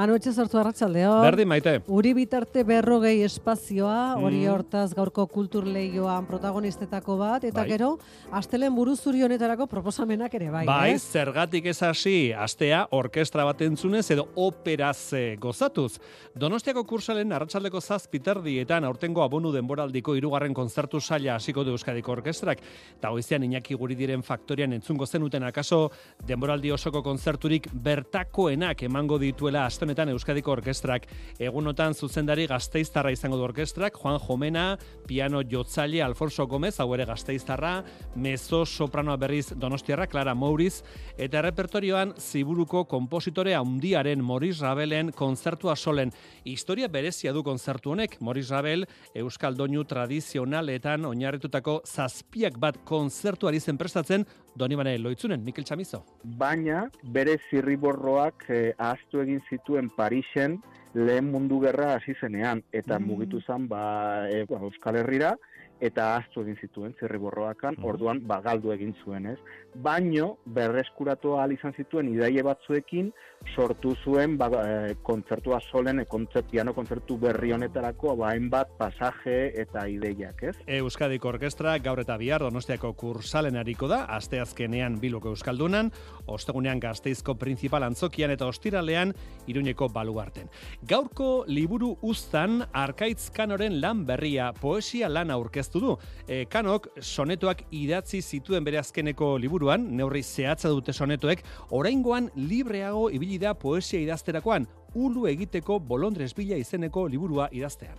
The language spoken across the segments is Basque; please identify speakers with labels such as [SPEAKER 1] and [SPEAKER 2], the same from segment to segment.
[SPEAKER 1] Manu etxe sortu arratsaldeo.
[SPEAKER 2] Berdi maite.
[SPEAKER 1] Uri bitarte berrogei espazioa, hori
[SPEAKER 2] Mm.
[SPEAKER 1] hortaz gaurko kultur lehioan protagonistetako bat, eta
[SPEAKER 2] Bai.
[SPEAKER 1] gero, astelen buruzuri honetarako proposamenak ere bai,
[SPEAKER 2] Bai,
[SPEAKER 1] eh?
[SPEAKER 2] zergatik ez hasi, astea orkestra bat entzunez edo operaz eh, gozatuz. Donostiako kursalen arratsaldeko zazpiterdietan aurtengo abonu denboraldiko hirugarren kontzertu saila hasiko du Euskadiko Orkestrak. Eta goizean Iñaki guri diren faktorian entzungo zenuten akaso denboraldi osoko kontzerturik bertakoenak emango dituela astonetan Euskadiko Orkestrak. Egunotan zuzendari gazteiztarra izango du orkestrak, Juan Jomena, piano jotzaile Alfonso Gomez, hau ere gazteiztarra, mezzo sopranoa berriz Donostiarra, Clara Mouriz, eta repertorioan ziburuko kompositore handiaren Moris Rabelen kontzertua solen. Historia berezia du kontzertu honek, Moris Rabel, Euskal Doinu tradizionaletan oinarritutako zazpiak bat kontzertuari zen prestatzen, Donibane Loitzunen, Mikel Txamizo.
[SPEAKER 3] baina bere zirriborroak eh, ahaztu egin zituen Parisen lehen mundu gerra hasi zenean eta
[SPEAKER 2] Mm.
[SPEAKER 3] mugitu zen ba, e, ba, Euskal Herrira eta ahaztu egin zituen zirriborroakan,
[SPEAKER 2] Mhm.
[SPEAKER 3] orduan bagaldu egin zuen, ez? Baino berreskuratu ahal izan zituen idaie batzuekin sortu zuen ba, e, kontzertua solen, e, kontzert, piano kontzertu berri honetarako ba, hainbat pasaje eta ideiak, ez?
[SPEAKER 2] Euskadiko Orkestra gaur eta bihar Donostiako kursalen ariko da, asteazkenean Bilboko Euskaldunan, ostegunean Gazteizko Printzipal Antzokian eta ostiralean Iruñeko Baluarten. Gaurko liburu uztan Arkaitz Kanoren lan berria poesia lana aurkeztu du. E, Kanok sonetoak idatzi zituen bere azkeneko liburuan, neurri zehatza dute sonetoek, oraingoan libreago ibili da poesia idazterakoan, ulu egiteko bolondres bila izeneko liburua idaztean.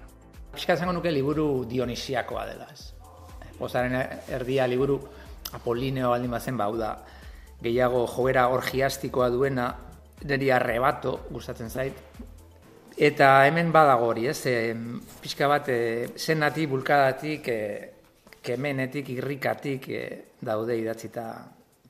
[SPEAKER 4] Piska esango nuke liburu dionisiakoa dela, ez. Pozaren erdia liburu apolineo baldin bazen, ba, hau da, gehiago joera orgiastikoa duena, niri arrebato gustatzen zait. Eta hemen badago hori, ez, e, pixka bat, e, zenatik, bulkadatik, e, kemenetik, irrikatik e, daude idatzita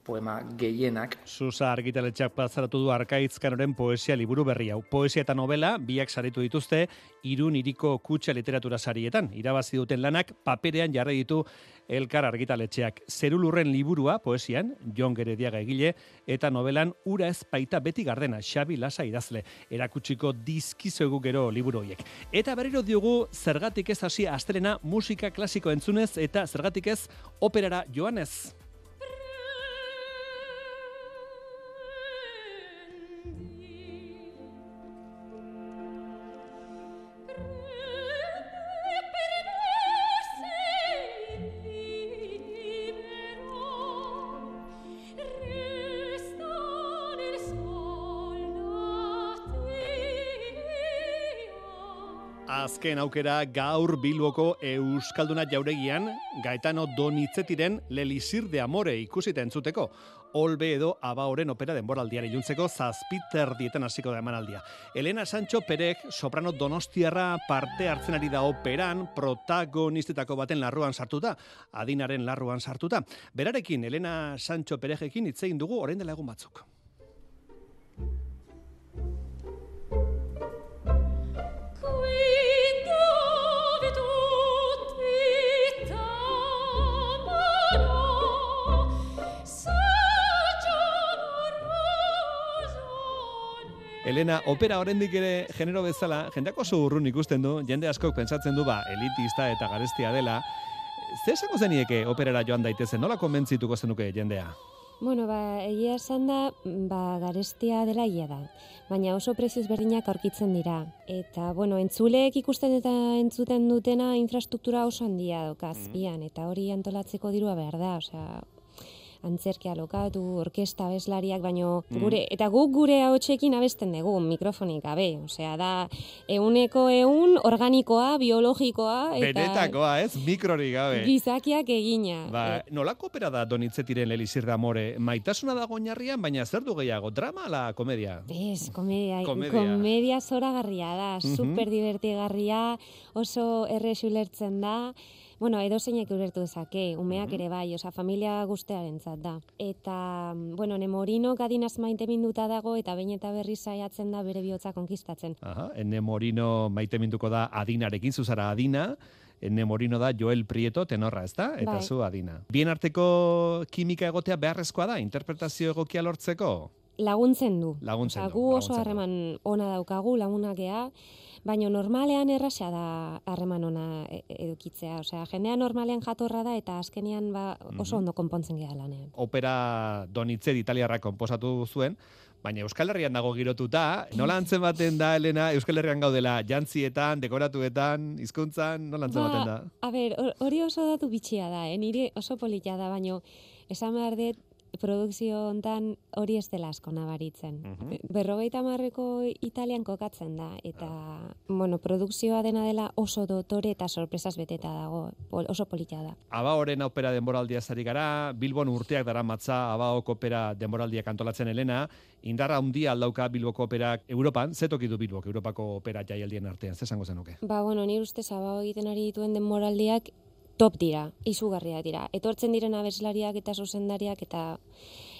[SPEAKER 4] poema gehienak.
[SPEAKER 2] Susa argitaletxak plazaratu du arkaitzkanoren poesia liburu berri hau. Poesia eta novela biak saritu dituzte irun iriko kutxa literatura sarietan. Irabazi duten lanak paperean jarri ditu elkar argitaletxeak. Zerulurren liburua poesian, Jon Gerediaga egile, eta novelan ura ez baita beti gardena, Xabi Lasa idazle. Erakutsiko dizkizuegu gero liburu horiek. Eta berriro diogu zergatik ez hasi astelena musika klasiko entzunez eta zergatik ez operara joanez. Azken aukera gaur Bilboko Euskalduna jauregian Gaetano Donitzetiren Lelisir de Amore ikusita entzuteko. Olbe edo abaoren opera denboraldian iluntzeko zazpiter dietan hasiko da emanaldia. Elena Sancho Perek soprano donostiarra parte hartzen ari da operan protagonistetako baten larruan sartuta, adinaren larruan sartuta. Berarekin Elena Sancho Perejekin hitzein dugu orain dela egun batzuk. Elena, opera oraindik ere genero bezala, jendeak oso urrun ikusten du, jende askok pentsatzen du ba, elitista eta garestia dela. Ze esango zenieke operara joan daitezen, nola konbentzituko zenuke jendea?
[SPEAKER 5] Bueno, ba, egia esan da, ba, garestia dela egia da. Baina oso prezioz berdinak aurkitzen dira. Eta, bueno, entzuleek ikusten eta entzuten dutena infrastruktura oso handia dauka azpian. Eta hori antolatzeko dirua behar da, osea, antzerkia lokatu, orkesta abeslariak, baino gure, eta guk gure ahotsekin abesten dugu, mikrofonik gabe. Osea, da, euneko eun organikoa, biologikoa, eta
[SPEAKER 2] Benetakoa, ez? Mikrorik gabe.
[SPEAKER 5] gizakiak egina.
[SPEAKER 2] Ba,
[SPEAKER 5] Et-
[SPEAKER 2] nolako opera da Donitzetiren Lelisir de Amore? Maitasuna dago oinarrian, baina zer du gehiago? Drama ala komedia?
[SPEAKER 5] Ez, komedia,
[SPEAKER 2] Komedia.
[SPEAKER 5] komedia zoragarria da,
[SPEAKER 2] Mhm.
[SPEAKER 5] super divertigarria, oso errex ulertzen da, Bueno, edo zeinek ulertu dezake, umeak
[SPEAKER 2] Mhm.
[SPEAKER 5] ere bai, osea, familia guztearentzat da. Eta, mm, bueno, Nemorino adinaz maite minduta dago, eta behin eta berri saiatzen da bere bihotza konkistatzen.
[SPEAKER 2] Aha, ene morino maite minduko da adinarekin, zuzara adina, ene morino da Joel Prieto tenorra, ezta? Eta
[SPEAKER 5] Bai.
[SPEAKER 2] zu adina. Bien arteko kimika egotea beharrezkoa da, interpretazio egokia lortzeko?
[SPEAKER 5] Laguntzen du.
[SPEAKER 2] Laguntzen du,
[SPEAKER 5] gu oso harreman ona daukagu, lagunakea, baina normalean erraxa da harreman ona e- edukitzea. Osea, jendea normalean jatorra da eta azkenean ba, oso
[SPEAKER 2] Mhm.
[SPEAKER 5] ondo konpontzen gea lanean.
[SPEAKER 2] Opera Donitze italiarra konposatu zuen, baina Euskal Herrian dago girotuta, nola antzen baten da, Elena, Euskal Herrian gaudela, jantzietan, dekoratuetan, hizkuntzan, nola antzen baten da?
[SPEAKER 5] A ber, hor- hori oso datu bitxia da, eh? nire oso polita da, baina esan behar dut, produkzio hontan hori ez dela asko nabaritzen.
[SPEAKER 2] Mhm.
[SPEAKER 5] Berrogeita marreko Italian kokatzen da, eta, bueno, produkzioa dena dela oso dotore eta sorpresas beteta dago, oso polita da.
[SPEAKER 2] Abaoren opera denboraldia zari gara, Bilbon urteak dara matza Abaok opera denboraldiak antolatzen Elena, indarra handia aldauka Bilboko operak Europan, zetoki du Bilbok Europako opera jaialdien artean, ze esango zenuke?
[SPEAKER 5] Ba, bueno, nire ustez abao egiten ari dituen denboraldiak top dira, izugarriak dira. Etortzen diren abeslariak eta zuzendariak eta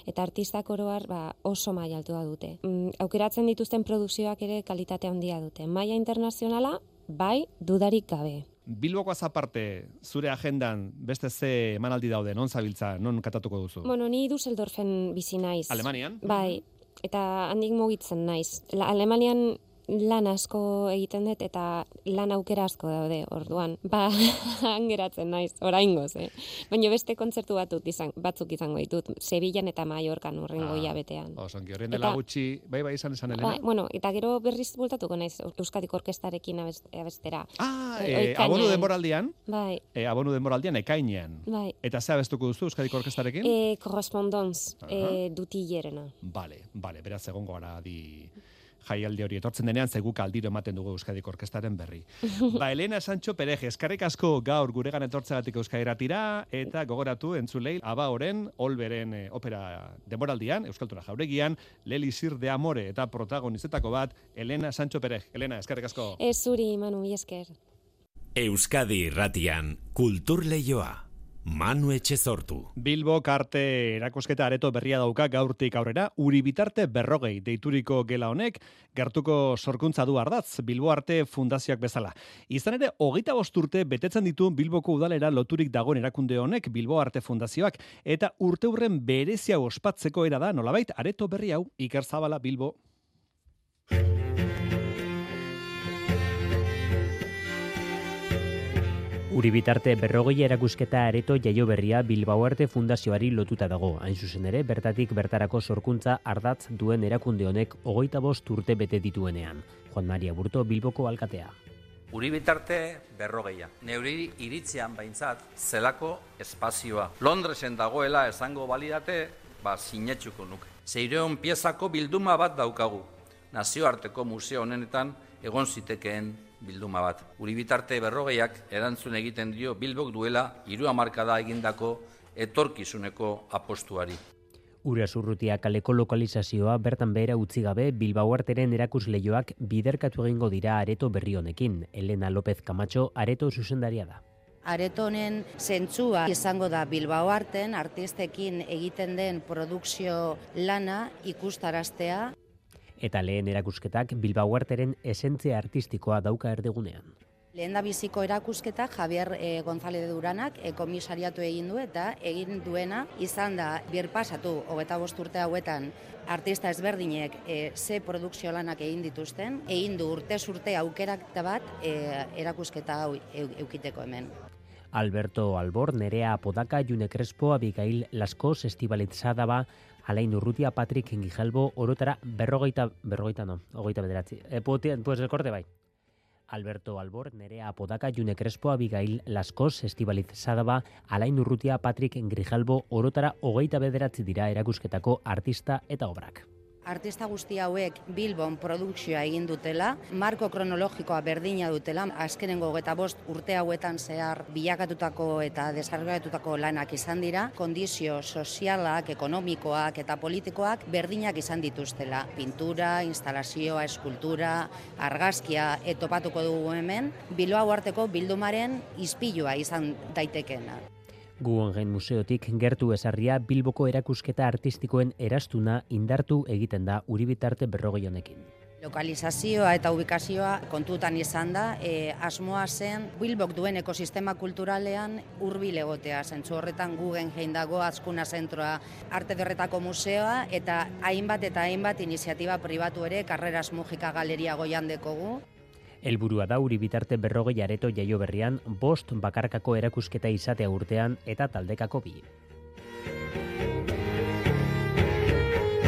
[SPEAKER 5] eta artistak oroar ba, oso maila altua dute. Mm, aukeratzen dituzten produkzioak ere kalitate handia dute. Maila internazionala, bai, dudarik gabe.
[SPEAKER 2] Bilbokoaz aparte, zure agendan beste ze emanaldi daude, non zabiltza, non katatuko duzu?
[SPEAKER 5] Bueno, ni Düsseldorfen bizi naiz.
[SPEAKER 2] Alemanian?
[SPEAKER 5] Bai, eta handik mugitzen naiz. La, Alemanian lan asko egiten dut eta lan aukera asko daude orduan. Ba, han geratzen naiz, oraingoz, eh. Baina beste kontzertu batut izan, batzuk izango ditut, Sevillan eta Mallorcan urrengo
[SPEAKER 2] Ah,
[SPEAKER 5] hilabetean.
[SPEAKER 2] Oso, ongi, horren dela gutxi, bai, bai, izan esan Elena?
[SPEAKER 5] Bai, bueno, eta gero berriz bultatuko naiz Euskadik orkestarekin abes- abestera.
[SPEAKER 2] Ah,
[SPEAKER 5] Eh,
[SPEAKER 2] eh,
[SPEAKER 5] ekainean.
[SPEAKER 2] abonu denboraldian,
[SPEAKER 5] Bai,
[SPEAKER 2] eh, abonu denboraldian ekainean.
[SPEAKER 5] bai.
[SPEAKER 2] Eta ze abestuko duzu Euskadiko orkestarekin?
[SPEAKER 5] E, correspondence,
[SPEAKER 2] Aha.
[SPEAKER 5] e, dutillerena.
[SPEAKER 2] Bale, bale, beraz egongo gara di jaialdi hori etortzen denean zeguk aldiro ematen dugu Euskadiko orkestaren berri. ba, Elena Sancho Pereje, eskarrik asko gaur guregan etortzegatik Euskadiratira eta gogoratu entzulei aba oren, olberen eh, opera denboraldian, Euskaltura jauregian, Leli Sir de Amore eta protagonizetako bat, Elena Sancho Perej. Elena, eskarrik asko.
[SPEAKER 5] Ez zuri, Manu, esker.
[SPEAKER 6] Euskadi irratian kultur leioa. Manu Etxezortu.
[SPEAKER 2] Bilbo karte erakusketa areto berria dauka gaurtik aurrera, uri bitarte berrogei deituriko gela honek, gertuko sorkuntza du ardatz, Bilbo Arte Fundazioak bezala. Izan ere, hogeita urte betetzen ditu Bilboko udalera loturik dagoen erakunde honek, Bilbo Arte Fundazioak, eta urte hurren berezia ospatzeko era da, nolabait, areto berri hau, Iker Zabala Bilbo.
[SPEAKER 7] Uribitarte berrogei erakusketa areto jaio berria Bilbao Arte Fundazioari lotuta dago. Hain zuzen ere, bertatik bertarako sorkuntza ardatz duen erakunde honek hogeita bost urte bete dituenean. Juan Maria Burto Bilboko alkatea.
[SPEAKER 8] Uri bitarte berrogeia. Neuri iritzean behintzat zelako espazioa. Londresen dagoela esango balidate, ba sinetsuko nuke. Zeireon piezako bilduma bat daukagu. Nazioarteko museo honetan egon zitekeen bilduma bat. Uri bitarte berrogeiak erantzun egiten dio Bilbok duela hiru hamarkada egindako etorkizuneko apostuari.
[SPEAKER 7] Ura zurrutia kaleko lokalizazioa bertan behera utzi gabe Bilbao Arteren erakusleioak biderkatu egingo dira areto berri honekin. Elena López Camacho areto zuzendaria da.
[SPEAKER 9] Areto honen zentzua izango da Bilbao arten artistekin egiten den produkzio lana ikustaraztea.
[SPEAKER 7] Eta lehen erakusketak Bilbao Arteren esentzia artistikoa dauka erdigunean.
[SPEAKER 9] Lehen da biziko erakusketa Javier e, González Duranak e, komisariatu egin du eta egin duena izan da birpasatu hogeta urte hauetan artista ezberdinek e, ze produkzio lanak egin dituzten, egin du urte urte aukerak bat e, erakusketa hau eu, eukiteko hemen.
[SPEAKER 7] Alberto Albor, Nerea Apodaka, June Crespo, Abigail Laskos, Estibalit Sadaba, Alain Urrutia, Patrick Gijalbo, orotara berrogeita, berrogeita no, hogeita bederatzi. E, pues el corte bai. Alberto Albor, Nerea Apodaka, June Crespo, Abigail Laskos, Estibalit Sadaba, Alain Urrutia, Patrick Grijalbo, orotara hogeita bederatzi dira erakusketako artista eta obrak.
[SPEAKER 9] Artista guzti hauek Bilbon produkzioa egin dutela, marko kronologikoa berdina dutela, azkenengo eta bost urte hauetan zehar bilakatutako eta desargaiatutako lanak izan dira, kondizio sozialak, ekonomikoak eta politikoak berdinak izan dituztela. Pintura, instalazioa, eskultura, argazkia etopatuko dugu hemen, Bilbao arteko bildumaren izpilua izan daitekena.
[SPEAKER 10] Guggenheim Museotik gertu esarria Bilboko erakusketa artistikoen erastuna indartu egiten da uribitarte berrogei honekin.
[SPEAKER 9] Lokalizazioa eta ubikazioa kontutan izan da, e, asmoa zen Bilbok duen ekosistema kulturalean hurbil egotea, zentzu horretan Guggenheim dago, azkuna zentroa, arte derretako museoa, eta hainbat eta hainbat iniziatiba pribatu ere, karreras mugika galeria goian dekogu.
[SPEAKER 10] Helburua da uri bitarte berrogei areto jaio berrian, bost bakarkako erakusketa izatea urtean eta taldekako bi.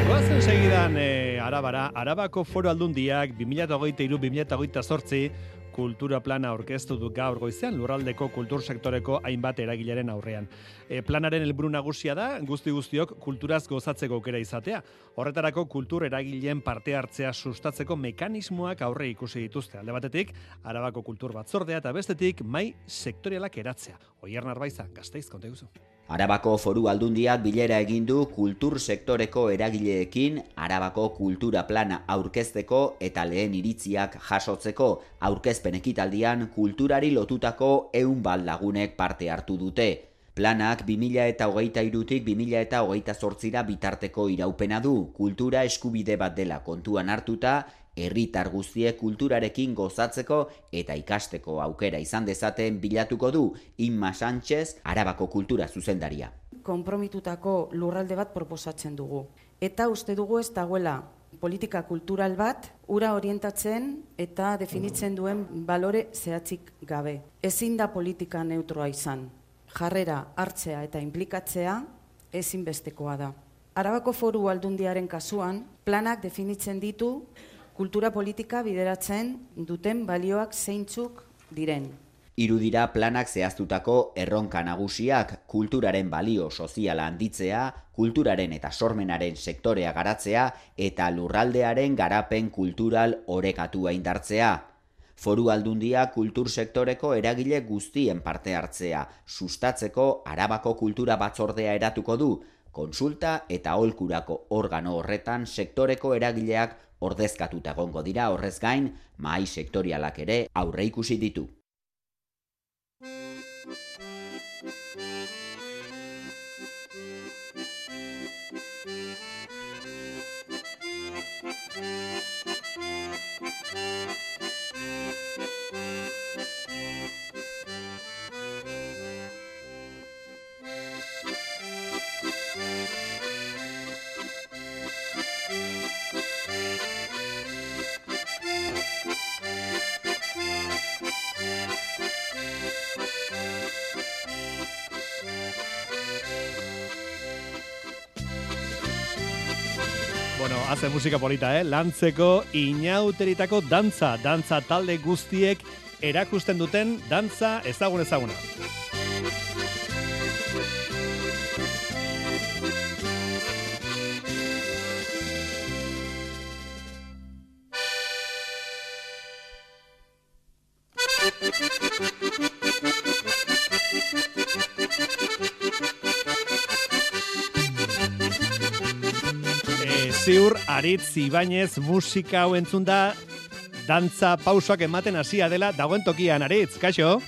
[SPEAKER 2] Goazen segidan e, Arabara, Arabako foro aldundiak 2023-2028 kultura plana aurkeztu du gaur goizean lurraldeko kultur sektoreko hainbat eragileren aurrean. E, planaren helburu nagusia da guzti guztiok kulturaz gozatzeko aukera izatea. Horretarako kultur eragileen parte hartzea sustatzeko mekanismoak aurre ikusi dituzte. Alde batetik, Arabako kultur batzordea eta bestetik mai sektorialak eratzea. Oier Narbaiza, gazteiz, konta guzu.
[SPEAKER 11] Arabako foru aldundiak bilera egin du kultur sektoreko eragileekin Arabako kultura plana aurkezteko eta lehen iritziak jasotzeko aurkezpen ekitaldian kulturari lotutako ehun bat lagunek parte hartu dute. Planak 2000 eta hogeita irutik 2000 eta hogeita zortzira bitarteko iraupena du, kultura eskubide bat dela kontuan hartuta herritar guztiek kulturarekin gozatzeko eta ikasteko aukera izan dezaten bilatuko du Inma Sánchez Arabako kultura zuzendaria.
[SPEAKER 12] Konpromitutako lurralde bat proposatzen dugu. Eta uste dugu ez dagoela politika kultural bat ura orientatzen eta definitzen duen balore zehatzik gabe. Ezin da politika neutroa izan. Jarrera hartzea eta inplikatzea ezinbestekoa da. Arabako foru aldundiaren kasuan, planak definitzen ditu kultura politika bideratzen duten balioak zeintzuk diren.
[SPEAKER 11] Irudira planak zehaztutako erronka nagusiak kulturaren balio soziala handitzea, kulturaren eta sormenaren sektorea garatzea eta lurraldearen garapen kultural orekatua indartzea. Foru aldundia kultur sektoreko eragile guztien parte hartzea, sustatzeko arabako kultura batzordea eratuko du, konsulta eta holkurako organo horretan sektoreko eragileak ordezkatuta egongo dira horrez gain, mai sektorialak ere aurre ikusi ditu.
[SPEAKER 2] Hace musika polita, eh? Lantzeko inauteritako dantza, dantza talde guztiek erakusten duten dantza ezagun ezaguna. Ziur, aritz Ibañez musika hau entzun da dantza pausoak ematen hasia dela dagoen tokian, aritz, kaixo?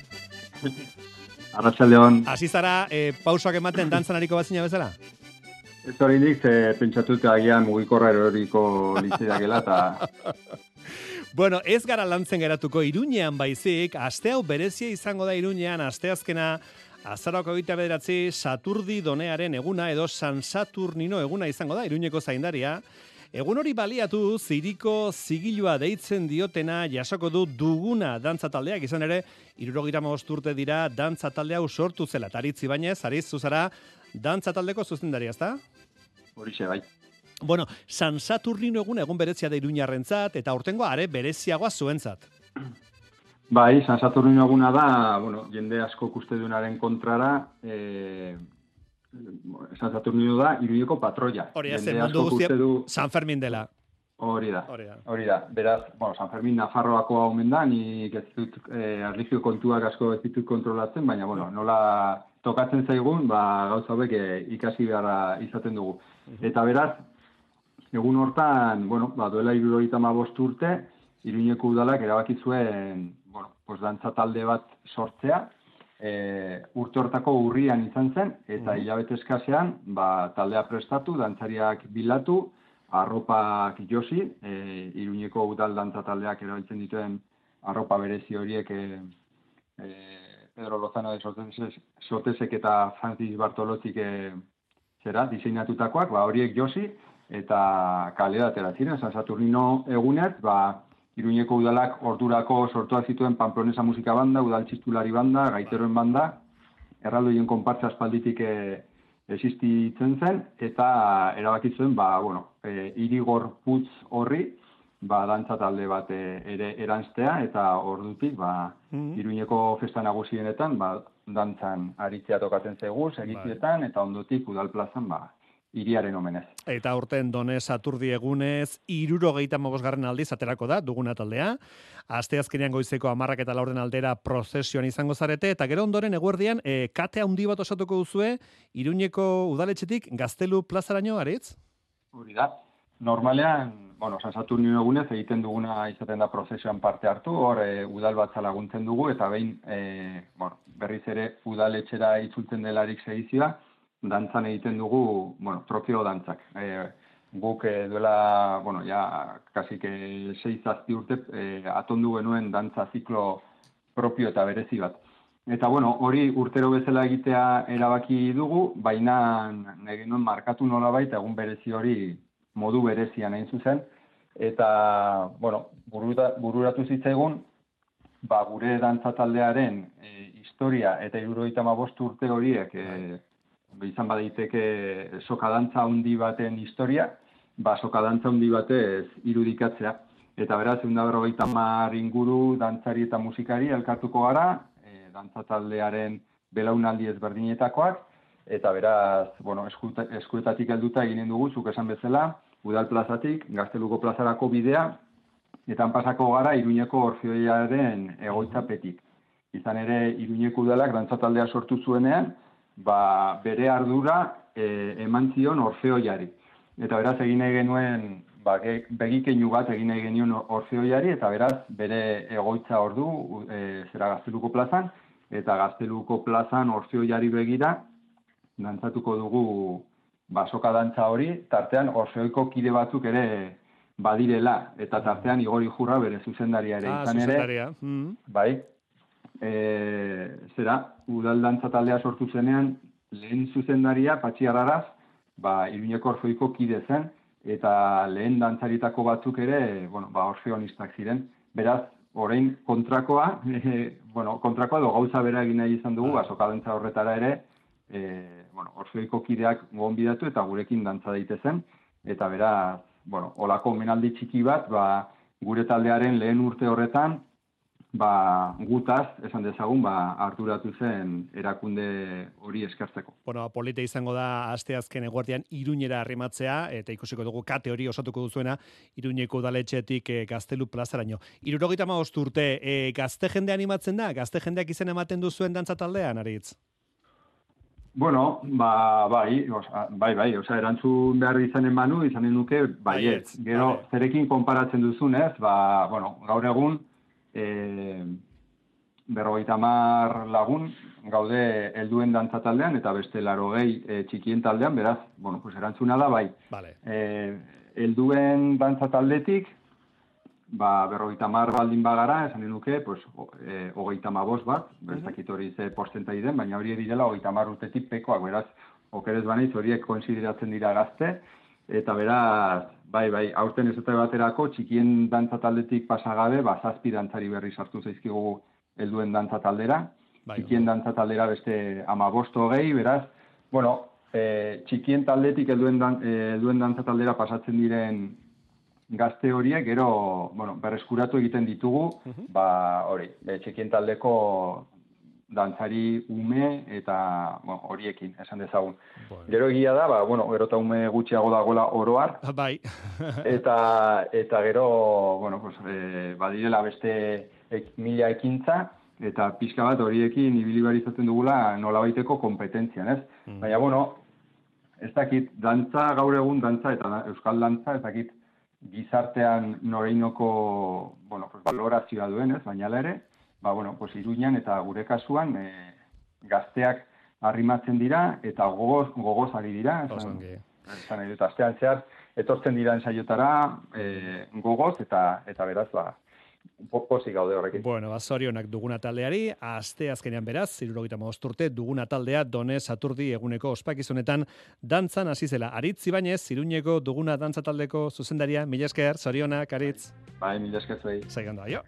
[SPEAKER 13] Arratxaldeon,
[SPEAKER 2] Hasi zara e, pausoak ematen dantzan hariko bazina bezala?
[SPEAKER 13] ez hori nik, ze pentsatut agian mugikorra eroriko litziakela, eta
[SPEAKER 2] Bueno, ez gara lantzen geratuko iruñean baizik, aste hau berezia izango da iruñean, asteazkena azarako egita bederatzi Saturdi donearen eguna edo San Saturnino eguna izango da, iruñeko zaindaria. Egun hori baliatu ziriko zigilua deitzen diotena jasoko du duguna dantza taldeak izan ere, irurogira urte dira dantza talde hau sortu zela. Taritzi bainez, ariz zuzara, dantza taldeko zuzendaria, ezta?
[SPEAKER 13] horixe bai.
[SPEAKER 2] Bueno, San Saturnino egun egun berezia da iruñarrentzat eta aurtengo are bereziagoa zuentzat.
[SPEAKER 13] Bai, San Saturnino eguna da, bueno, jende asko uste dunaren kontrara, e, San Saturnino da, iruñeko patroia.
[SPEAKER 2] Hori da, zen mundu guztia
[SPEAKER 13] du,
[SPEAKER 2] San Fermin dela.
[SPEAKER 13] hori da.
[SPEAKER 2] Hori da.
[SPEAKER 13] Hori da, beraz, bueno, San Fermin Nafarroako omen da, nik ez dut eh, erlijio kontuak asko ez ditut kontrolatzen, baina, bueno, nola tokatzen zaigun, ba, gauza hauek eh, ikasi beharra izaten dugu. Eta beraz, egun hortan, bueno, ba, duela irurogeita bost urte, Iruñeko udalak erabaki zuen, pues dantza talde bat sortzea, e, urte hortako urrian izan zen, eta
[SPEAKER 14] Mhm.
[SPEAKER 13] hilabete eskasean, ba, taldea prestatu, dantzariak bilatu, arropak josi, e, Iruñeko udal dantza taldeak erabiltzen dituen arropa berezi horiek e, e, Pedro Lozano de Sotesek, Sotesek eta Francis Bartolotik e, zera, diseinatutakoak, ba, horiek josi, eta kalera atera ziren, San Saturnino egunet, ba, Iruñeko udalak ordurako sortuak zituen Pamplonesa musika banda, udal txistulari banda, gaiteroen banda, erraldoien konpartza espalditik e, existitzen zen, eta erabaki zuen, ba, bueno, e, irigor putz horri, ba, dantza talde bat e, ere eranztea, eta ordutik, ba,
[SPEAKER 2] Mhm.
[SPEAKER 13] Iruñeko festa nagusienetan, ba, dantzan aritzea tokatzen zegu, segizietan, eta ondotik udal plazan, ba, iriaren omenez.
[SPEAKER 2] Eta urten donez aturdi egunez, irurogeita garren aldiz aterako da, duguna taldea. Aste azkenean goizeko amarrak eta laurden aldera prozesioan izango zarete, eta gero ondoren eguerdian, e, kate handi bat osatuko duzue, iruñeko udaletxetik gaztelu plazaraino, aritz?
[SPEAKER 13] Hori da. Normalean, bueno, San Saturnio egunez egiten duguna izaten da prozesioan parte hartu, hor e, udal batza laguntzen dugu, eta behin, e, bueno, berriz ere udaletxera itzultzen delarik segizioa, dantzan egiten dugu, bueno, trofeo dantzak. E, guk e, duela, bueno, ja, kasi que sei zazpi urte, e, atondu genuen dantza ziklo propio eta berezi bat. Eta bueno, hori urtero bezala egitea erabaki dugu, baina nahi genuen markatu nolabait egun berezi hori modu berezian hain zuzen, eta, bueno, buruta, bururatu zitzaigun, ba, gure dantza taldearen e, historia eta irurogeita urte horiek e, izan badaiteke soka dantza handi baten historia, ba, soka dantza handi batez irudikatzea. Eta beraz, egun da berrogeita inguru dantzari eta musikari elkartuko gara, e, dantza taldearen belaunaldi ezberdinetakoak, eta beraz, bueno, eskuetatik helduta eginen dugu, zuk esan bezala, udal plazatik, gazteluko plazarako bidea, eta pasako gara Iruñeko orfeoiaren egoitzapetik. Izan ere, Iruñeko udalak dantza taldea sortu zuenean, ba, bere ardura e, eman zion orfeoiari. Eta beraz, egin nahi genuen, ba, begikeinu bat egin nahi genion orfeoiari, eta beraz, bere egoitza ordu, e, zera gazteluko plazan, eta gazteluko plazan orfeoiari begira, dantzatuko dugu basoka dantza hori, tartean orfeoiko kide batzuk ere badirela, eta tartean igori jurra bere zuzendaria ere.
[SPEAKER 2] Ah,
[SPEAKER 13] izan ere.
[SPEAKER 2] Mm.
[SPEAKER 13] Bai. E, zera, udal dantza taldea sortu zenean, lehen zuzendaria, Patxi Araraz, ba, Iruñeko orfeoiko kide zen, eta lehen dantzaritako batzuk ere, bueno, ba, orfeonistak ziren. Beraz, orain kontrakoa, e, bueno, kontrakoa do gauza bera egin nahi izan dugu, ba, soka dantza horretara ere, e, bueno, orfeoiko kideak gonbidatu eta gurekin dantza daitezen, eta beraz, bueno, olako menaldi txiki bat, ba, gure taldearen lehen urte horretan, ba, gutaz, esan dezagun, ba, arduratu zen erakunde hori eskertzeko.
[SPEAKER 2] Bueno, polite izango da aste azken eguardian iruñera arrimatzea, eta ikusiko dugu kate hori osatuko duzuena, iruñeko udaletxetik e, gaztelu plazaraino. Irurogeita maost urte, e, gazte jende animatzen da? Gazte jendeak izen ematen duzuen dantza taldean, aritz?
[SPEAKER 13] Bueno, ba, bai, oza, bai, bai, oza, erantzun behar izanen banu, izanen nuke, baietz. Gero, zerekin konparatzen duzunez, ba, bueno, gaur egun, e, berrogeita mar lagun, gaude helduen dantza taldean, eta beste laro gehi e, txikien taldean, beraz, bueno, pues erantzuna da, bai.
[SPEAKER 2] Vale.
[SPEAKER 13] E, helduen dantza taldetik, ba, berrogeita mar baldin bagara, esan nuke, pues, o, e, hogeita mabos bat, ez dakit hori ze porzentai den, baina hori direla hogeita mar urtetik pekoak, beraz, okerez banaiz horiek konsideratzen dira gazte, eta beraz, bai, bai, aurten ez baterako, txikien dantza taldetik pasagabe, ba, zazpi dantzari berri sartu zaizkigu helduen dantza taldera,
[SPEAKER 2] Bai,
[SPEAKER 13] txikien dantza taldera beste amabosto gehi, beraz, bueno, e, txikien taldetik helduen, dan, e, helduen dantza taldera pasatzen diren gazte horiek, gero, bueno, berreskuratu egiten ditugu, ba, hori, e, txikien taldeko dantzari ume eta bueno, horiekin, esan dezagun. Gero egia da, ba, bueno, gero eta ume gutxiago dagoela oroar.
[SPEAKER 2] Bai.
[SPEAKER 13] eta, eta gero, bueno, pues, e, badirela beste ek, mila ekintza, eta pixka bat horiekin ibili behar izaten dugula nolabaiteko kompetentzian, ez?
[SPEAKER 2] Mm.
[SPEAKER 13] Baina, bueno, ez dakit, dantza gaur egun dantza eta euskal dantza, ez dakit gizartean noreinoko, bueno, pues, valorazioa duen, ez? Baina ere, ba, bueno, pues, iruñan eta gure kasuan, e, gazteak arrimatzen dira eta gogoz, gogoz ari dira, esan, esan dut, astean zehar, etortzen dira ensaiotara e, gogoz eta eta beraz, ba, po- pozik gaude horrekin.
[SPEAKER 2] Bueno, ba, zorionak duguna taldeari, aste azkenean beraz, irurogeita urte duguna taldea Done Saturdi eguneko ospakizunetan dantzan hasi zela. Aritz Ibanez, Iruñeko duguna dantza taldeko zuzendaria, mila esker, zorionak, Aritz.
[SPEAKER 13] Bai, mila esker zuei.
[SPEAKER 2] Zaigando, aio.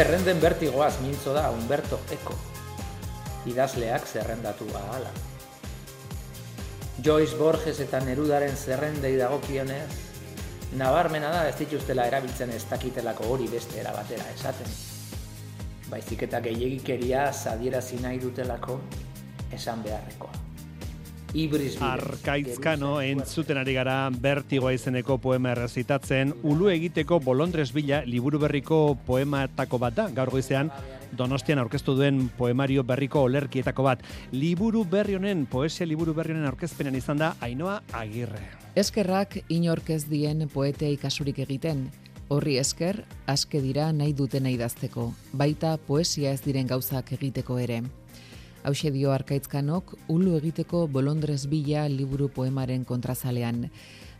[SPEAKER 4] Zerrenden bertigoaz mintzo da Humberto Eco. Idazleak zerrendatu ahala. Joyce Borges eta Nerudaren zerrendei dagokionez, nabarmena da ez dituztela erabiltzen ez dakitelako hori beste era batera esaten. Baizik eta gehiegikeria zadierazi nahi dutelako esan beharrekoa.
[SPEAKER 2] Arkaitzkano entzuten ari gara bertigoa izeneko poema errezitatzen, ulu egiteko bolondres bila liburu berriko poematako bat da, gaur goizean Donostian aurkeztu duen poemario berriko olerkietako bat. Liburu berri honen, poesia liburu berri honen aurkezpenan izan da Ainoa Agirre.
[SPEAKER 14] Eskerrak inork ez dien poetea ikasurik egiten. Horri esker, aske dira nahi dutena idazteko, baita poesia ez diren gauzak egiteko ere. Hauxe dio arkaitzkanok, ulu egiteko bolondrez bila liburu poemaren kontrazalean.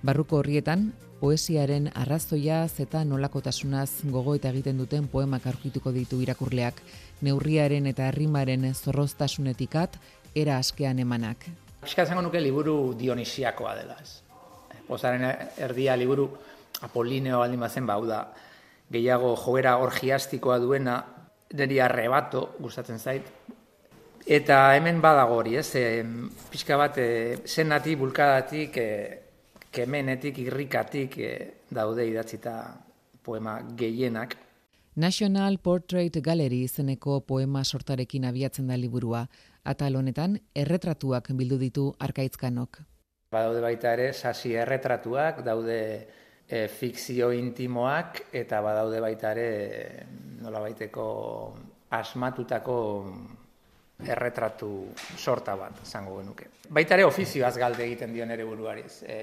[SPEAKER 14] Barruko horrietan, poesiaren arrazoia zeta nolakotasunaz gogo eta egiten duten poemak aurkituko ditu irakurleak, neurriaren eta herrimaren zorroztasunetikat, era askean emanak.
[SPEAKER 4] Piskat zango nuke liburu dionisiakoa dela, ez. Pozaren erdia liburu Apolineo baldin bazen bau da, gehiago joera orgiastikoa duena, niri arrebato gustatzen zait. Eta hemen badago hori, ez, e, pixka bat, e, zenatik, bulkadatik, e, kemenetik, irrikatik e, daude idatzita poema gehienak.
[SPEAKER 14] National Portrait Gallery izeneko poema sortarekin abiatzen da liburua. Atal honetan, erretratuak bildu ditu arkaitzkanok.
[SPEAKER 4] Badaude baita ere, sasi erretratuak, daude e, fikzio intimoak, eta badaude baita ere, nola baiteko asmatutako erretratu sorta bat, zango genuke. Baita ere ofizioaz galde egiten dion ere buruariz. E,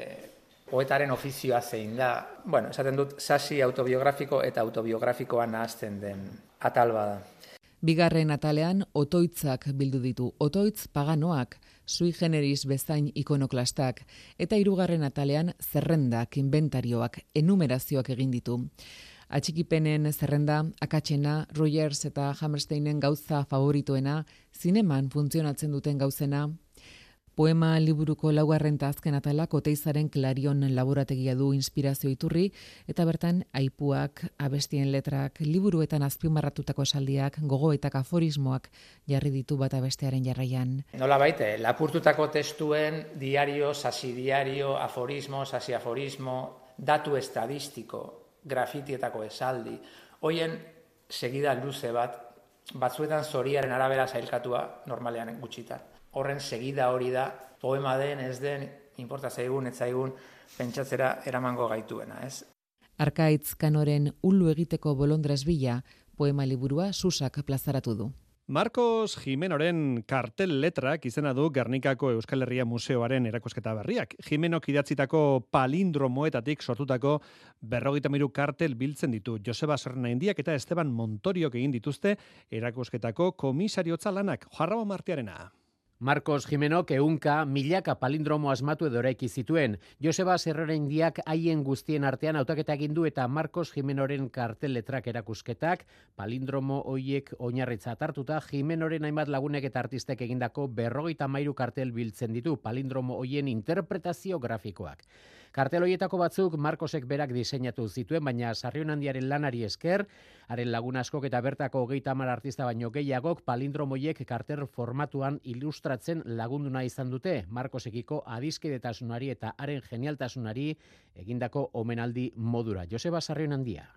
[SPEAKER 4] poetaren ofizioa zein da, bueno, esaten dut, sasi autobiografiko eta autobiografikoa nahazten den atal bada.
[SPEAKER 14] Bigarren atalean, otoitzak bildu ditu. Otoitz paganoak, sui generis bezain ikonoklastak, eta hirugarren atalean zerrendak, inventarioak, enumerazioak egin ditu. Atxikipenen zerrenda, akatsena, Rogers eta Hammersteinen gauza favoritoena, zineman funtzionatzen duten gauzena, Poema liburuko laugarren eta azken atalak oteizaren klarion laborategia du inspirazio iturri, eta bertan aipuak, abestien letrak, liburuetan azpimarratutako esaldiak, gogoetak aforismoak jarri ditu bat abestearen jarraian.
[SPEAKER 4] Nola baite, lapurtutako testuen diario, sasi diario, aforismo, sasi aforismo, datu estadistiko, grafitietako esaldi, hoien segida luze bat, batzuetan zoriaren arabera zailkatua normalean gutxita. Horren segida hori da, poema den, ez den, inporta zaigun, ez zaigun, pentsatzera eramango gaituena, ez?
[SPEAKER 14] Arkaitz kanoren ulu egiteko bolondres bila, poema liburua susak plazaratu du.
[SPEAKER 2] Marcos Jimenoren kartel letrak izena du Gernikako Euskal Herria Museoaren erakusketa berriak. Jimenok idatzitako palindromoetatik sortutako berrogeita miru kartel biltzen ditu. Joseba Sernaindiak eta Esteban Montoriok egin dituzte erakusketako komisariotza lanak. Jarraba martiarena.
[SPEAKER 10] Marcos Jimenok eunka milaka palindromo asmatu edo eraiki zituen. Joseba Serrera Indiak haien guztien artean hautaketa egin du eta Marcos Jimenoren karteletrak erakusketak palindromo hoiek oinarritza hartuta Jimenoren hainbat lagunek eta artistek egindako berrogeita mairu kartel biltzen ditu palindromo hoien interpretazio grafikoak. Kartel hoietako batzuk Markosek berak diseinatu zituen, baina Sarrion handiaren lanari esker, haren lagun askok eta bertako hogeita hamar artista baino gehiagok palindromoiek karter formatuan ilustratzen lagunduna izan dute, Markosekiko adizkedetasunari eta haren genialtasunari egindako omenaldi modura. Joseba Sarrion handia.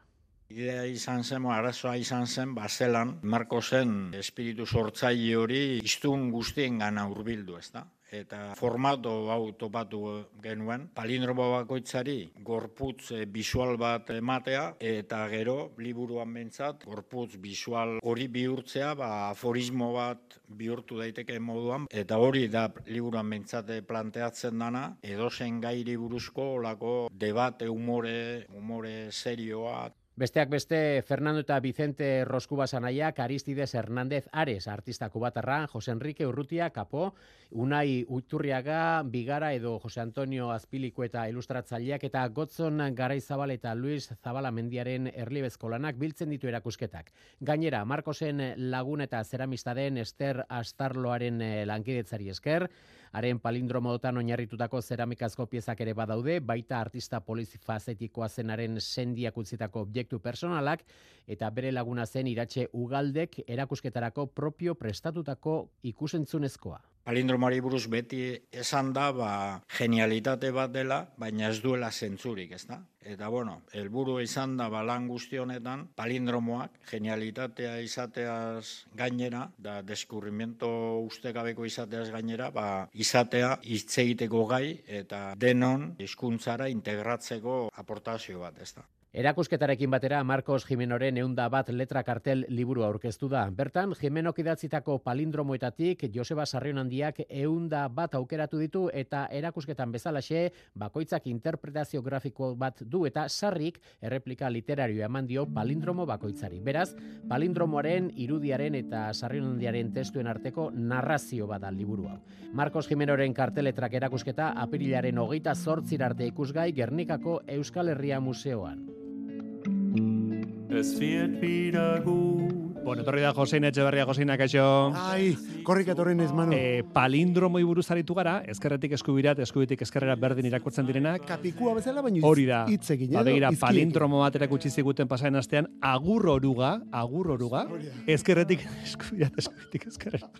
[SPEAKER 15] Idea izan zen, arazoa izan zen, bazelan, Markosen espiritu sortzaile hori iztun guztien gana urbildu, ez da? Eta formato hau topatu genuen, palindromo bakoitzari gorputz eh, bisual bat ematea, eta gero, liburuan bentsat, gorputz bisual hori bihurtzea, ba, aforismo bat bihurtu daiteke moduan, eta hori da liburuan bentsat planteatzen dana, edo zen gairi buruzko, olako debate, humore, humore serioa,
[SPEAKER 10] Besteak beste, Fernando eta Vicente Roskuba Sanaiak, Aristides Hernández Ares, artista kubatarra, Jose Enrique Urrutia, Kapo, Unai Uiturriaga, Bigara edo Jose Antonio Azpiliko eta ilustratzaileak eta Gotzon Garaizabal eta Luis Zabala Mendiaren erlibezko lanak biltzen ditu erakusketak. Gainera, Marcosen lagun eta zeramista den Ester Astarloaren eh, lankidetzari esker, haren palindromodotan oinarritutako zeramikazko piezak ere badaude, baita artista polizifazetikoa zenaren sendiak utzitako objektu personalak, eta bere laguna zen iratxe ugaldek erakusketarako propio prestatutako ikusentzunezkoa.
[SPEAKER 15] Palindromari buruz beti esan da, ba, genialitate bat dela, baina ez duela zentzurik, ez da? Eta, bueno, helburu izan da, balan guzti honetan, palindromoak, genialitatea izateaz gainera, da deskurrimento ustekabeko izateaz gainera, ba, izatea hitz egiteko gai, eta denon hizkuntzara integratzeko aportazio bat, ez da?
[SPEAKER 10] Erakusketarekin batera Marcos Jimenoren eunda bat letra kartel liburu aurkeztu da. Bertan, Jimenok idatzitako palindromoetatik Joseba Sarrion handiak eunda bat aukeratu ditu eta erakusketan bezalaxe bakoitzak interpretazio grafiko bat du eta sarrik erreplika literario eman dio palindromo bakoitzari. Beraz, palindromoaren, irudiaren eta Sarrion handiaren testuen arteko narrazio bada liburu hau. Marcos Jimenoren karteletrak erakusketa apirilaren hogeita zortzirarte ikusgai Gernikako Euskal Herria Museoan.
[SPEAKER 2] Es wird wieder gut. Bueno, etorri da Josein Etxeberria, Joseina, kaixo.
[SPEAKER 16] Ai, korrik etorri naiz, manu.
[SPEAKER 2] E, palindromoi buruz aritu gara, ezkerretik eskubirat, eskubitik ezkerrera berdin irakurtzen direna.
[SPEAKER 16] Kapikua bezala, baina
[SPEAKER 2] hori da.
[SPEAKER 16] hitz egin,
[SPEAKER 2] Badegira, palindromo bat erakutsi ziguten pasaren astean, agur oruga, agur oruga, ezkerretik eskubirat, eskubitik ezkerrera.